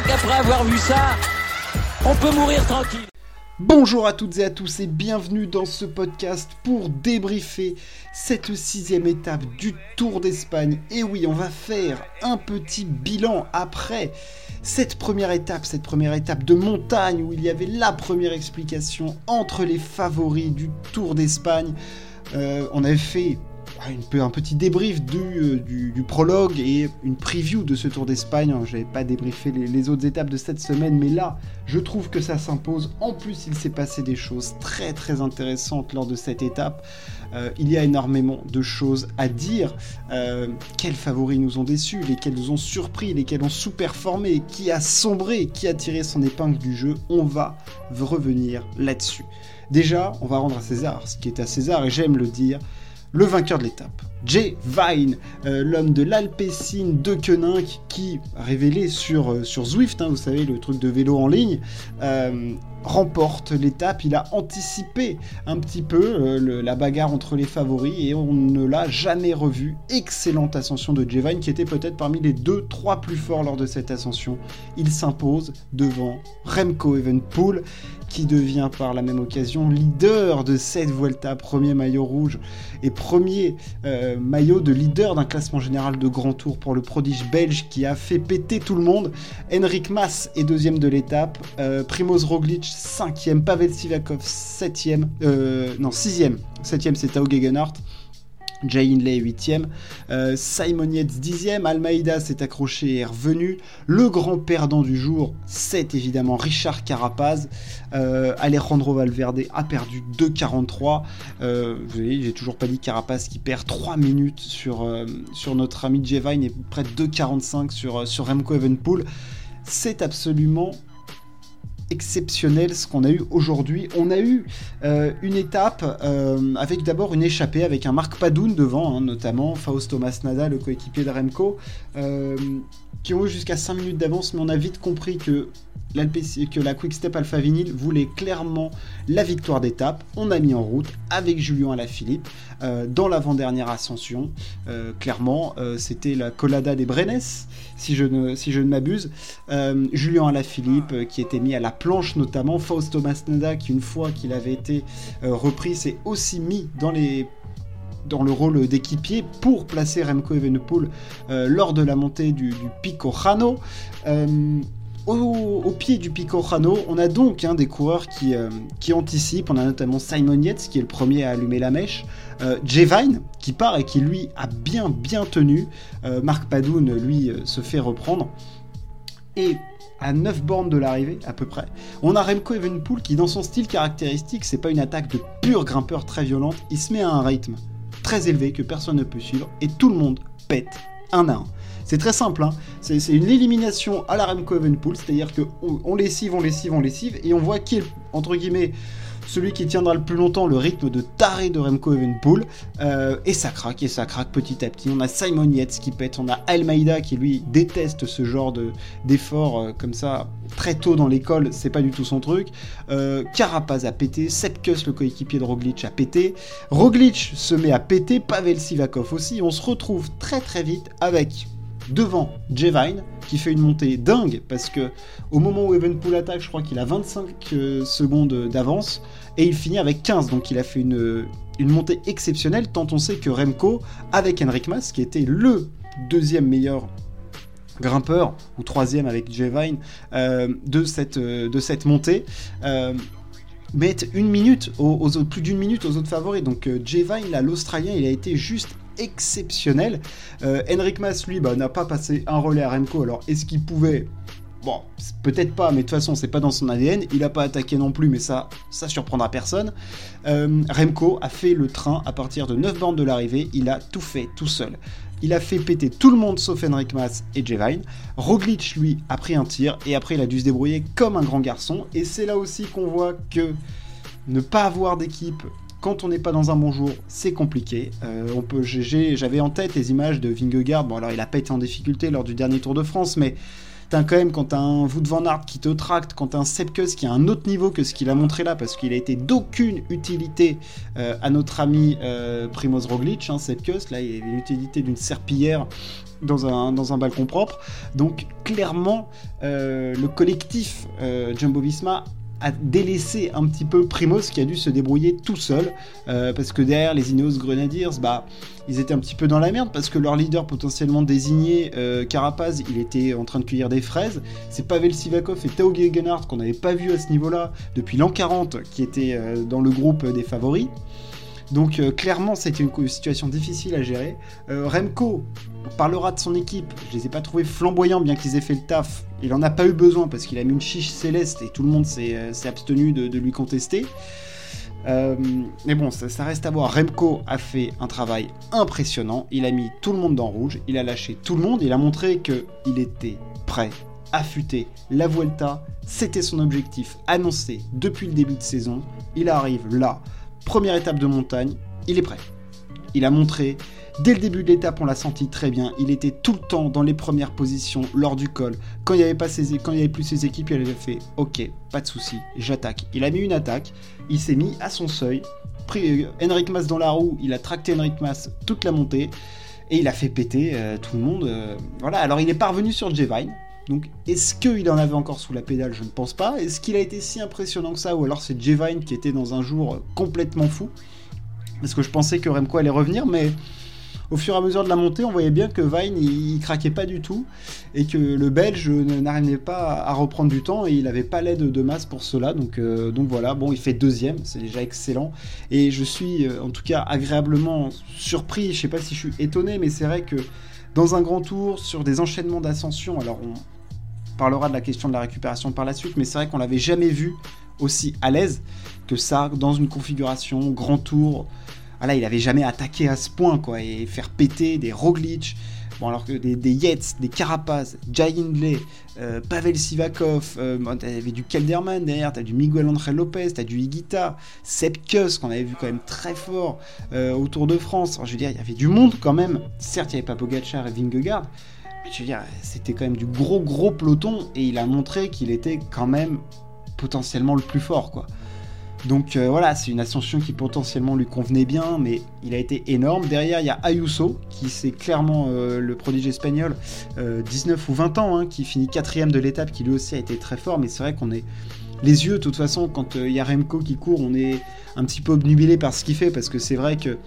crois qu'après avoir vu ça, on peut mourir tranquille. Bonjour à toutes et à tous et bienvenue dans ce podcast pour débriefer cette sixième étape du Tour d'Espagne. Et oui, on va faire un petit bilan après cette première étape, cette première étape de montagne où il y avait la première explication entre les favoris du Tour d'Espagne. Euh, on avait fait un petit débrief euh, du, prologue et une preview de ce Tour d'Espagne. Je n'avais pas débriefé les, autres étapes de cette semaine, mais là, je trouve que ça s'impose. En plus, il s'est passé des choses très très intéressantes lors de cette étape. Euh, il y a énormément de choses à dire. Euh, quels favoris nous ont déçus, lesquels nous ont surpris, lesquels ont sous-performé, qui a sombré, qui a tiré son épingle du jeu. On va revenir là-dessus. Déjà, on va rendre à César ce qui est à César, et j'aime le dire le vainqueur de l'étape. Jay Vine, euh, l'homme de l'Alpecin de Koenig, qui, révélé sur, euh, Zwift, hein, vous savez, le truc de vélo en ligne, euh, remporte l'étape. Il a anticipé un petit peu la bagarre entre les favoris et on ne l'a jamais revu. Excellente ascension de Jay Vine, qui était peut-être parmi les deux, trois plus forts lors de cette ascension. Il s'impose devant Remco Evenpool qui devient par la même occasion leader de cette Vuelta, premier maillot rouge et premier euh, maillot de leader d'un classement général de grand tour pour le prodige belge qui a fait péter tout le monde. Henrik Mas est deuxième de l'étape, euh, Primoz Roglic cinquième, Pavel Sivakov septième, euh, non sixième, septième c'est Tao Gegenhardt. Jay Inley 8ème, euh, Simon Yates 10ème, Almeida s'est accroché et est revenu. Le grand perdant du jour, c'est évidemment Richard Carapaz. Euh, Alejandro Valverde a perdu 2,43. Euh, vous voyez, j'ai toujours pas dit Carapaz qui perd 3 minutes sur, euh, sur notre ami Jevine et près de 2,45 sur, sur Remco Evenpool. C'est absolument exceptionnel ce qu'on a eu aujourd'hui. On a eu euh, une étape euh, avec d'abord une échappée avec un Marc Padoun devant, hein, notamment Fausto Masnada, le coéquipier de Remco, euh, qui ont eu jusqu'à 5 minutes d'avance, mais on a vite compris que la Quick-Step Alpha Vinyl voulait clairement la victoire d'étape. On a mis en route avec Julien Alaphilippe euh, dans l'avant-dernière ascension. Euh, clairement, euh, c'était la Colada des Brenes, si je ne, m'abuse. Julien Alaphilippe qui était mis à la planche notamment. Fausto Masnada qui une fois qu'il avait été repris s'est aussi mis dans les dans le rôle d'équipier pour placer Remco Evenepoel lors de la montée du, Pico Jano au, pied du Pico Rano, on a donc hein, des coureurs qui, euh, qui, anticipent. On a notamment Simon Yates qui est le premier à allumer la mèche. Euh, Vine qui part et qui lui a bien bien tenu. Euh, Marc Padoun lui euh, se fait reprendre. Et à 9 bornes de l'arrivée à peu près, on a Remco Evenpool qui dans son style caractéristique, c'est pas une attaque de pur grimpeur très violente, il se met à un rythme très élevé que personne ne peut suivre et tout le monde pète un à un. C'est très simple, hein. c'est une élimination à la Remco Evenpool, c'est-à-dire qu'on on lessive, on lessive, on lessive, et on voit qui entre guillemets, celui qui tiendra le plus longtemps le rythme de taré de Remco Evenpool, euh, et ça craque, et ça craque petit à petit. On a Simon Yates qui pète, on a Almeida qui lui déteste ce genre d'effort euh, comme ça très tôt dans l'école, c'est pas du tout son truc. Euh, Carapaz a pété, Sepkus le coéquipier de Roglic a pété, Roglic se met à péter, Pavel Sivakov aussi. On se retrouve très très vite avec devant Jevine, qui fait une montée dingue, parce que au moment où Evenpool attaque, je crois qu'il a 25 euh, secondes d'avance, et il finit avec 15, donc il a fait une, une montée exceptionnelle, tant on sait que Remco, avec Henrik Mas, qui était le deuxième meilleur grimpeur, ou troisième avec Jevine, euh, de, cette, euh, de cette montée, met une minute, aux, plus d'une minute aux autres favoris. Donc Jevine, là, l'Australien, il a été juste exceptionnel. Euh, Henrik Mas, lui, bah, n'a pas passé un relais à Remco. Alors, est-ce qu'il pouvait? Bon, peut-être pas, mais de toute façon, c'est pas dans son ADN. Il a pas attaqué non plus, mais ça, ça surprendra personne. Euh, Remco a fait le train à partir de 9 bornes de l'arrivée. Il a tout fait tout seul. Il a fait péter tout le monde sauf Henrik Mas et Jevine. Roglic, lui, a pris un tir et après, il a dû se débrouiller comme un grand garçon. Et c'est là aussi qu'on voit que ne pas avoir d'équipe quand on n'est pas dans un bon jour, c'est compliqué. Euh, j'avais en tête les images de Vingegaard. Bon, alors il n'a pas été en difficulté lors du dernier Tour de France, mais t'as quand même, quand t'as un Wout van qui te tracte, quand t'as un Sepkus qui a un autre niveau que ce qu'il a montré là, parce qu'il a été d'aucune utilité euh, à notre ami euh, Primoz Roglic, hein, Sepkus, là, il a l'utilité d'une serpillière dans un, balcon propre. Donc, clairement, le collectif Jumbo Visma a délaissé un petit peu Primoz qui a dû se débrouiller tout seul euh, parce que derrière les Ineos Grenadiers bah ils étaient un petit peu dans la merde parce que leur leader potentiellement désigné euh, Carapaz il était en train de cueillir des fraises c'est Pavel Sivakov et Tao Gegenhardt qu'on n'avait pas vu à ce niveau là depuis l'an 40 qui étaient euh, dans le groupe des favoris donc euh, clairement, c'était une situation difficile à gérer. Euh, Remco parlera de son équipe. Je les ai pas trouvés flamboyants, bien qu'ils aient fait le taf. Il en a pas eu besoin parce qu'il a mis une chiche céleste et tout le monde s'est euh, abstenu de, lui contester. mais bon, ça, reste à voir. Remco a fait un travail impressionnant. Il a mis tout le monde dans rouge. Il a lâché tout le monde. Il a montré qu'il était prêt, affûté. La Vuelta, c'était son objectif annoncé depuis le début de saison. Il arrive là Première étape de montagne, il est prêt. Il a montré, dès le début de l'étape, on l'a senti très bien. Il était tout le temps dans les premières positions lors du col. Quand il n'y avait, plus ses équipes, il avait fait Ok, pas de souci, j'attaque. Il a mis une attaque, il s'est mis à son seuil. Pris euh, Henrik Mas dans la roue, il a tracté Henrik Mas toute la montée. Et il a fait péter euh, tout le monde. Euh, voilà, alors il est parvenu sur Jevine. Donc, est-ce qu'il en avait encore sous la pédale? Je ne pense pas. Est-ce qu'il a été si impressionnant que ça? Ou alors c'est Jevine qui était dans un jour complètement fou? Parce que je pensais que Remco allait revenir, mais au fur et à mesure de la montée, on voyait bien que Vine, il, craquait pas du tout, et que le Belge n'arrivait pas à reprendre du temps, et il n'avait pas l'aide de masse pour cela. Donc, euh, donc voilà, bon, il fait deuxième, c'est déjà excellent. Et je suis euh, en tout cas agréablement surpris, je sais pas si je suis étonné, mais c'est vrai que dans un grand tour, sur des enchaînements d'ascension, alors on, parlera de la question de la récupération par la suite, mais c'est vrai qu'on l'avait jamais vu aussi à l'aise que ça dans une configuration grand tour. Voilà, il avait jamais attaqué à ce point, quoi, et faire péter des Roglic, bon, alors que des, des des Carapaz, Jai Hindley, euh, Pavel Sivakov, euh, t'avais du Kelderman derrière, t'as du Miguel André Lopez, t'as du Higuita, Kuss qu'on avait vu quand même très fort euh, au de France. je veux dire, il y avait du monde quand même. Certes, il n'y avait pas Pogacar et Vingegaard, je veux dire, c'était quand même du gros gros peloton et il a montré qu'il était quand même potentiellement le plus fort, quoi. Donc euh, voilà, c'est une ascension qui potentiellement lui convenait bien, mais il a été énorme. Derrière, il y a Ayuso, qui c'est clairement euh, le prodige espagnol, 19 euh, ou 20 ans, hein, qui finit quatrième de l'étape, qui lui aussi a été très fort, mais c'est vrai qu'on est... Les yeux, de toute façon, quand il y a Remco qui court, on est un petit peu obnubilé par ce qu'il fait, parce que c'est vrai que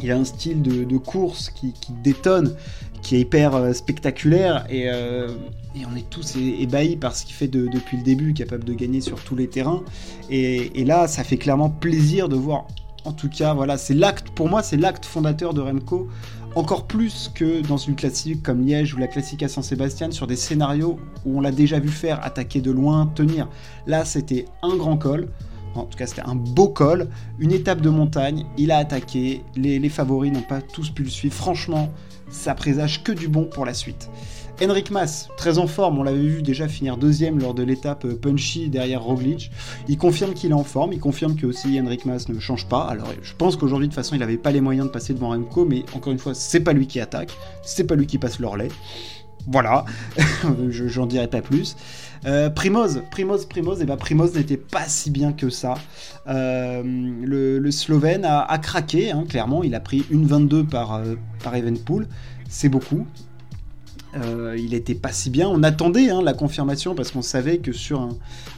il a un style de, course qui, détonne, qui est hyper euh, spectaculaire euh, et, on est tous ébahis par ce qu'il fait depuis le début, capable de gagner sur tous les terrains. Et, là, ça fait clairement plaisir de voir. En tout cas, voilà, c'est l'acte. Pour moi, c'est l'acte fondateur de Remco, encore plus que dans une classique comme Liège ou la classique à Saint-Sébastien, sur des scénarios où on l'a déjà vu faire, attaquer de loin, tenir. Là, c'était un grand col. En tout cas, c'était un beau col, une étape de montagne. Il a attaqué. Les, favoris n'ont pas tous pu le suivre. Franchement, ça présage que du bon pour la suite. Henrik Mas, très en forme, on l'avait vu déjà finir deuxième lors de l'étape euh, punchy derrière Roglic. Il confirme qu'il est en forme, il confirme que aussi Henrik Mas ne change pas. Alors je pense qu'aujourd'hui de toute façon il n'avait pas les moyens de passer devant Remco, mais encore une fois c'est pas lui qui attaque, c'est pas lui qui passe l'orlet. Voilà, j'en dirai pas plus. Euh, Primoz, Primoz, Primoz, et eh ben Primoz n'était pas si bien que ça. Euh, le, Slovène a, craqué, hein, clairement, il a pris une 22 par, euh, par c'est beaucoup. il était pas si bien. On attendait hein, la confirmation parce qu'on savait que sur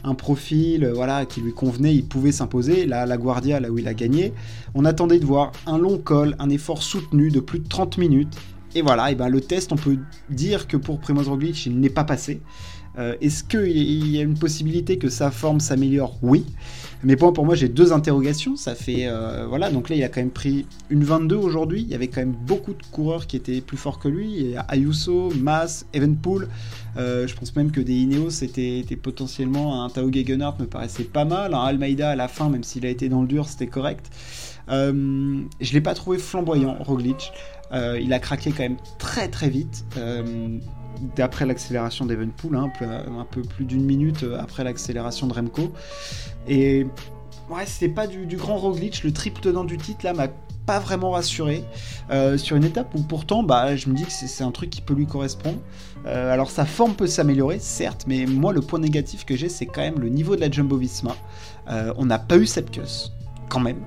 un, profil voilà, qui lui convenait, il pouvait s'imposer. Là, la Guardia, là où il a gagné, on attendait de voir un long col, un effort soutenu de plus de 30 minutes. Et voilà, et ben le test, on peut dire que pour Primoz Roglic, il n'est pas passé. Euh, est-ce qu'il y a une possibilité que sa forme s'améliore Oui. Mais pour, moi, j'ai deux interrogations. Ça fait. Euh, voilà, donc là, il a quand même pris une 22 aujourd'hui. Il y avait quand même beaucoup de coureurs qui étaient plus forts que lui. Ayuso, Mas, Evenpool. Euh, je pense même que des Ineos c'était potentiellement un Tao Gegenhardt me paraissait pas mal. Un Almeida à la fin, même s'il a été dans le dur, c'était correct. Euh, je l'ai pas trouvé flamboyant, Roglic. il a craqué quand même très très vite d'après l'accélération d'Evenpool, hein, un, peu, plus d'une minute après l'accélération de Remco. Et ouais, c'était pas du, grand Roglic. Le triple tenant du titre là m'a pas vraiment rassuré euh, sur une étape où pourtant bah, je me dis que c'est un truc qui peut lui correspondre. Euh, alors sa forme peut s'améliorer, certes, mais moi le point négatif que j'ai c'est quand même le niveau de la Jumbo Visma. Euh, on n'a pas eu Sepkus, quand même.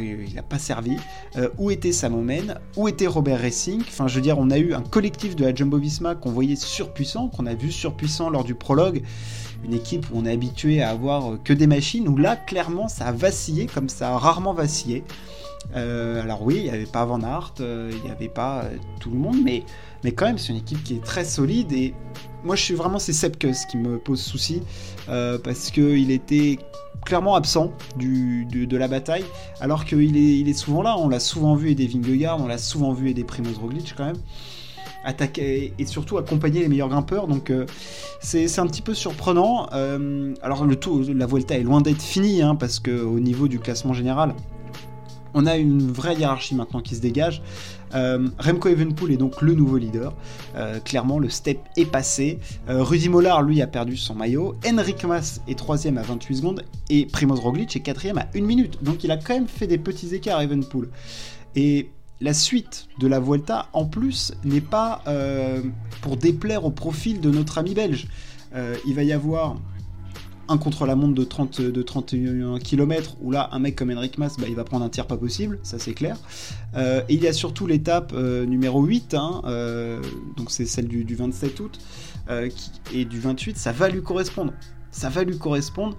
Il n'a pas servi. où était Samomen Où était Robert Racing? Enfin, je veux dire, on a eu un collectif de la Jumbo Visma qu'on voyait surpuissant, qu'on a vu surpuissant lors du prologue une équipe où on est habitué à avoir que des machines, où là, clairement, ça a vacillé, comme ça a rarement vacillé. Euh, alors oui, il n'y avait pas Van Aert, euh, il n'y avait pas euh, tout le monde, mais, quand même, c'est une équipe qui est très solide. Et moi, je suis vraiment, c'est Sepkus qui me pose souci, parce qu'il était clairement absent de, la bataille, alors qu'il est, il est souvent là. On l'a souvent vu aider Vingegaard, on l'a souvent vu aider Primoz Roglic quand même attaquer et surtout accompagner les meilleurs grimpeurs. Donc c'est un petit peu surprenant. alors le tout, la Vuelta est loin d'être finie hein, parce que au niveau du classement général, on a une vraie hiérarchie maintenant qui se dégage. Euh, Remco Evenpool est donc le nouveau leader. Euh, clairement, le step est passé. Euh, Rudy Mollard, lui, a perdu son maillot. Henrik Mas est troisième à 28 secondes. Et Primoz Roglic est quatrième à 1 minute. Donc il a quand même fait des petits écarts, Evenpool. Et la suite de la Vuelta, en plus, n'est pas pour déplaire au profil de notre ami belge. il va y avoir contre-la-montre de, 30, de 31 km, où là, un mec comme Henrik Mas, bah, il va prendre un tir pas possible, ça c'est clair. Euh, et il y a surtout l'étape euh, numéro 8, hein, euh, donc c'est celle du, 27 août, et du 28, ça va lui correspondre. Ça va lui correspondre.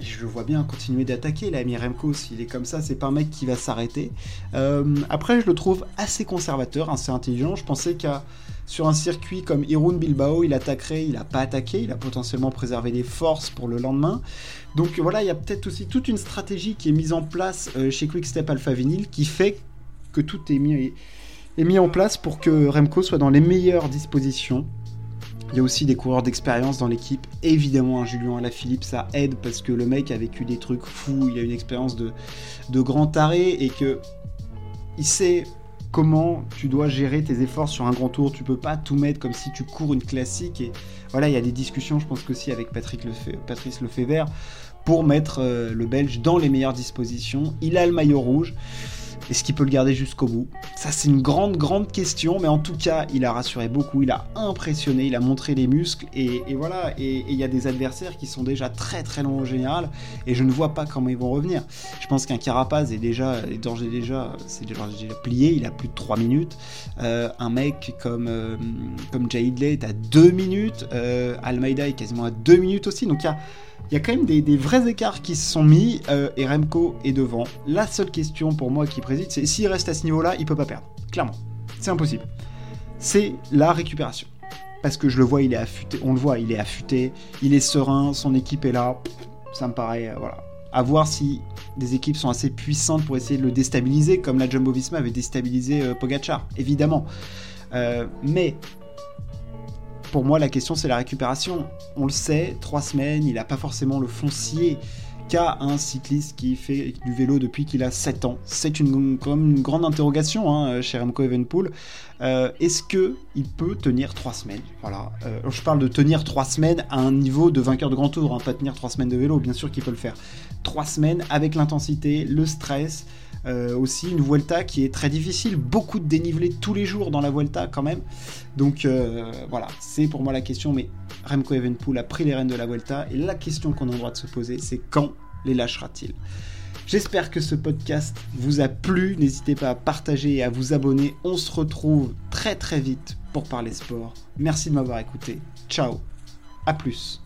Je le vois bien continuer d'attaquer, là, Remco, s'il est comme ça, c'est pas un mec qui va s'arrêter. après, je le trouve assez conservateur, assez intelligent. Je pensais qu'à sur un circuit comme Irun Bilbao, il attaquerait, il n'a pas attaqué, il a potentiellement préservé des forces pour le lendemain. Donc voilà, il y a peut-être aussi toute une stratégie qui est mise en place euh, chez Quickstep Alpha Vinyl qui fait que tout est mis en place pour que Remco soit dans les meilleures dispositions. Il y a aussi des coureurs d'expérience dans l'équipe. Évidemment, un Julien Alaphilippe, ça aide parce que le mec a vécu des trucs fous, il a une expérience de, de grand taré et que il sait comment tu dois gérer tes efforts sur un grand tour. Tu peux pas tout mettre comme si tu cours une classique. Et voilà, il y a des discussions, je pense qu'aussi avec Patrick Patrice Lefebvre, pour mettre euh, le Belge dans les meilleures dispositions. Il a le maillot rouge. Est-ce qu'il peut le garder jusqu'au bout? Ça, c'est une grande, grande question, mais en tout cas, il a rassuré beaucoup, il a impressionné, il a montré les muscles, et, voilà. Et il y a des adversaires qui sont déjà très, très longs au général, et je ne vois pas comment ils vont revenir. Je pense qu'un Carapaz est déjà, est déjà, déjà, plié, il a plus de 3 minutes. Euh, un mec comme, euh, comme Jay est à 2 minutes, euh, Almeida est quasiment à 2 minutes aussi, donc il y a il y a quand même des, vrais écarts qui se sont mis euh, et Remco est devant. La seule question pour moi qui préside, c'est s'il reste à ce niveau-là, il peut pas perdre. Clairement, c'est impossible. C'est la récupération. Parce que je le vois, il est affûté. On le voit, il est affûté, il est serein, son équipe est là. Ça me paraît, euh, voilà. À voir si des équipes sont assez puissantes pour essayer de le déstabiliser, comme la Jumbo Visma avait déstabilisé euh, Pogachar, évidemment. mais pour moi, la question, c'est la récupération. On le sait, trois semaines, il n'a pas forcément le foncier qu'a un cycliste qui fait du vélo depuis qu'il a 7 ans. C'est une, grande interrogation hein, chez Remco Evenpool. Euh, est-ce que il peut tenir trois semaines? Voilà. Euh, je parle de tenir trois semaines à un niveau de vainqueur de grand tour, hein, pas tenir trois semaines de vélo, bien sûr qu'il peut le faire. Trois semaines avec l'intensité, le stress, euh, aussi une Vuelta qui est très difficile, beaucoup de dénivelé tous les jours dans la Vuelta quand même. Donc euh, voilà, c'est pour moi la question, mais Remco Evenpool a pris les rênes de la Vuelta, et la question qu'on a le droit de se poser, c'est quand les lâchera-t-il? J'espère que ce podcast vous a plu, n'hésitez pas à partager et à vous abonner, on se retrouve très très vite pour parler sport. Merci de m'avoir écouté, ciao, à plus